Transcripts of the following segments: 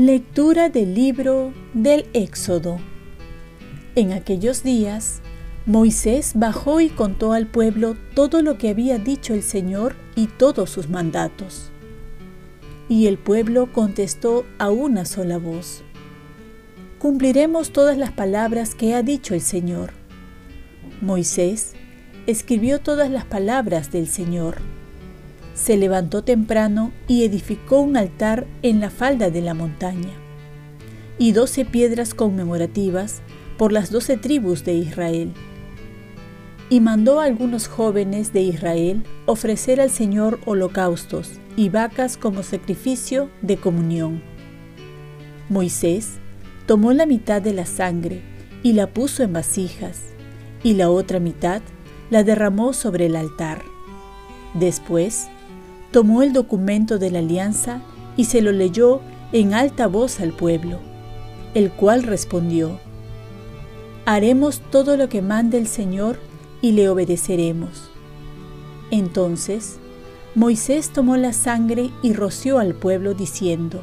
Lectura del libro del Éxodo. En aquellos días, Moisés bajó y contó al pueblo todo lo que había dicho el Señor y todos sus mandatos. Y el pueblo contestó a una sola voz. Cumpliremos todas las palabras que ha dicho el Señor. Moisés escribió todas las palabras del Señor se levantó temprano y edificó un altar en la falda de la montaña, y doce piedras conmemorativas por las doce tribus de Israel. Y mandó a algunos jóvenes de Israel ofrecer al Señor holocaustos y vacas como sacrificio de comunión. Moisés tomó la mitad de la sangre y la puso en vasijas, y la otra mitad la derramó sobre el altar. Después tomó el documento de la alianza y se lo leyó en alta voz al pueblo, el cual respondió, Haremos todo lo que mande el Señor y le obedeceremos. Entonces Moisés tomó la sangre y roció al pueblo diciendo,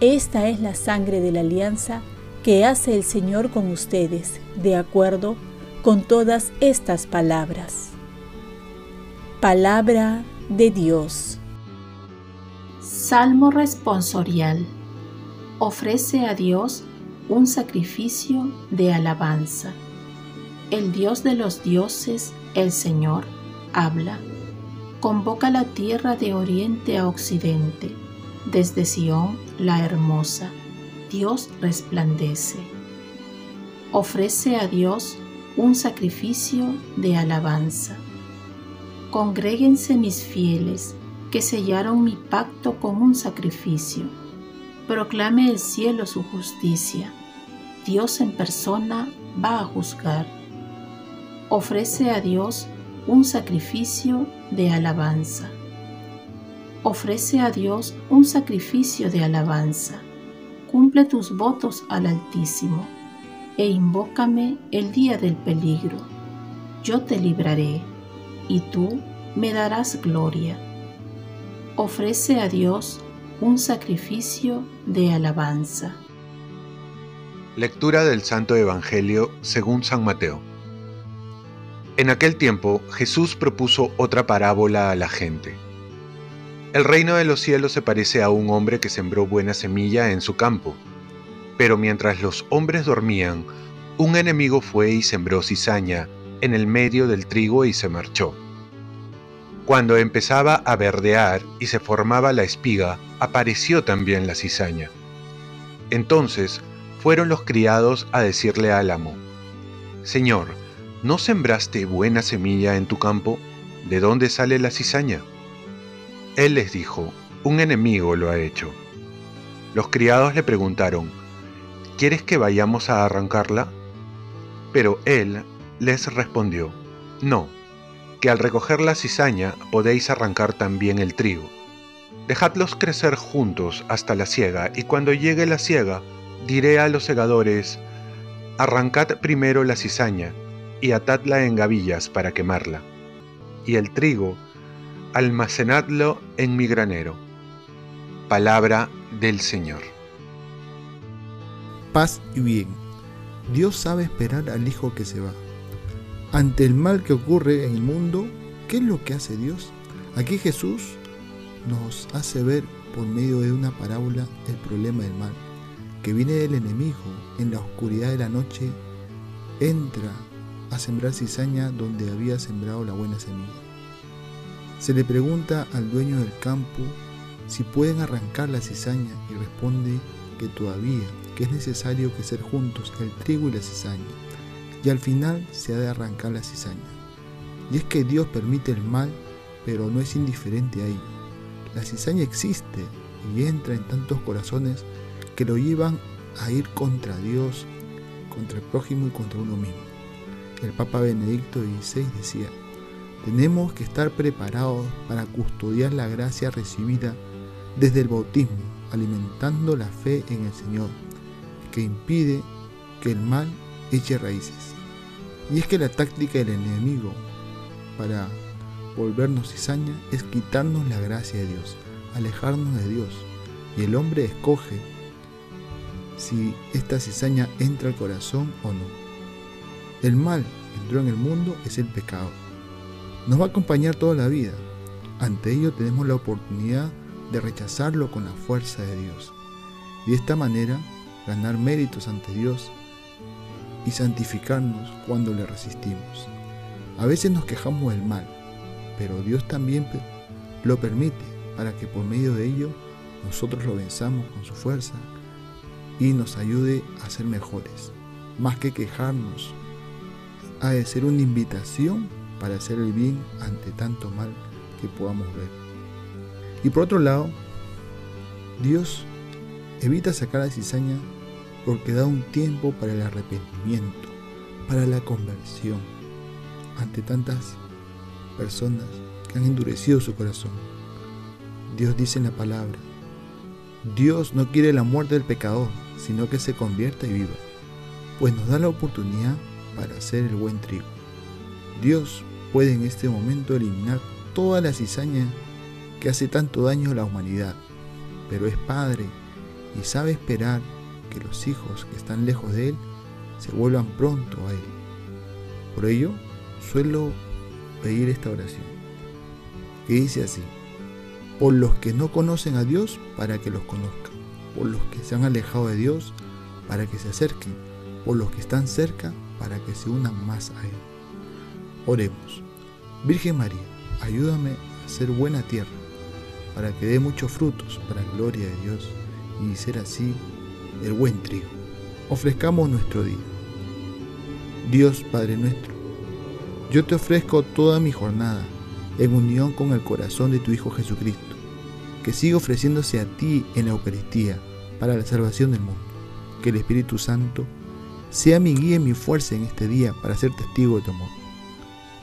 Esta es la sangre de la alianza que hace el Señor con ustedes, de acuerdo con todas estas palabras. Palabra de Dios. Salmo responsorial. Ofrece a Dios un sacrificio de alabanza. El Dios de los dioses, el Señor, habla. Convoca la tierra de oriente a occidente. Desde Sión, la hermosa, Dios resplandece. Ofrece a Dios un sacrificio de alabanza Congréguense mis fieles, que sellaron mi pacto con un sacrificio. Proclame el cielo su justicia. Dios en persona va a juzgar. Ofrece a Dios un sacrificio de alabanza. Ofrece a Dios un sacrificio de alabanza. Cumple tus votos al Altísimo, e invócame el día del peligro. Yo te libraré y tú me darás gloria. Ofrece a Dios un sacrificio de alabanza. Lectura del Santo Evangelio según San Mateo. En aquel tiempo Jesús propuso otra parábola a la gente. El reino de los cielos se parece a un hombre que sembró buena semilla en su campo. Pero mientras los hombres dormían, un enemigo fue y sembró cizaña en el medio del trigo y se marchó. Cuando empezaba a verdear y se formaba la espiga, apareció también la cizaña. Entonces fueron los criados a decirle al amo, Señor, ¿no sembraste buena semilla en tu campo? ¿De dónde sale la cizaña? Él les dijo, un enemigo lo ha hecho. Los criados le preguntaron, ¿quieres que vayamos a arrancarla? Pero él les respondió, no, que al recoger la cizaña podéis arrancar también el trigo. Dejadlos crecer juntos hasta la siega, y cuando llegue la siega, diré a los segadores, arrancad primero la cizaña, y atadla en gavillas para quemarla, y el trigo, almacenadlo en mi granero. Palabra del Señor. Paz y bien. Dios sabe esperar al Hijo que se va ante el mal que ocurre en el mundo, ¿qué es lo que hace Dios? Aquí Jesús nos hace ver por medio de una parábola el problema del mal, que viene del enemigo en la oscuridad de la noche, entra a sembrar cizaña donde había sembrado la buena semilla. Se le pregunta al dueño del campo si pueden arrancar la cizaña y responde que todavía, que es necesario que ser juntos el trigo y la cizaña y al final se ha de arrancar la cizaña. Y es que Dios permite el mal, pero no es indiferente a ello. La cizaña existe y entra en tantos corazones que lo llevan a ir contra Dios, contra el prójimo y contra uno mismo. El Papa Benedicto XVI decía, tenemos que estar preparados para custodiar la gracia recibida desde el bautismo, alimentando la fe en el Señor que impide que el mal eche raíces. Y es que la táctica del enemigo para volvernos cizaña es quitarnos la gracia de Dios, alejarnos de Dios. Y el hombre escoge si esta cizaña entra al corazón o no. El mal que entró en el mundo es el pecado. Nos va a acompañar toda la vida. Ante ello tenemos la oportunidad de rechazarlo con la fuerza de Dios. Y de esta manera ganar méritos ante Dios y santificarnos cuando le resistimos. A veces nos quejamos del mal, pero Dios también lo permite para que por medio de ello nosotros lo venzamos con su fuerza y nos ayude a ser mejores. Más que quejarnos, ha de ser una invitación para hacer el bien ante tanto mal que podamos ver. Y por otro lado, Dios evita sacar la cizaña porque da un tiempo para el arrepentimiento, para la conversión, ante tantas personas que han endurecido su corazón. Dios dice en la palabra, Dios no quiere la muerte del pecador, sino que se convierta y viva, pues nos da la oportunidad para hacer el buen trigo. Dios puede en este momento eliminar toda la cizaña que hace tanto daño a la humanidad, pero es Padre y sabe esperar que los hijos que están lejos de Él se vuelvan pronto a Él. Por ello, suelo pedir esta oración, que dice así, por los que no conocen a Dios para que los conozcan, por los que se han alejado de Dios para que se acerquen, por los que están cerca para que se unan más a Él. Oremos. Virgen María, ayúdame a ser buena tierra, para que dé muchos frutos para la gloria de Dios y ser así el buen trigo. Ofrezcamos nuestro día. Dios Padre nuestro, yo te ofrezco toda mi jornada en unión con el corazón de tu Hijo Jesucristo, que sigue ofreciéndose a ti en la Eucaristía para la salvación del mundo. Que el Espíritu Santo sea mi guía y mi fuerza en este día para ser testigo de tu amor.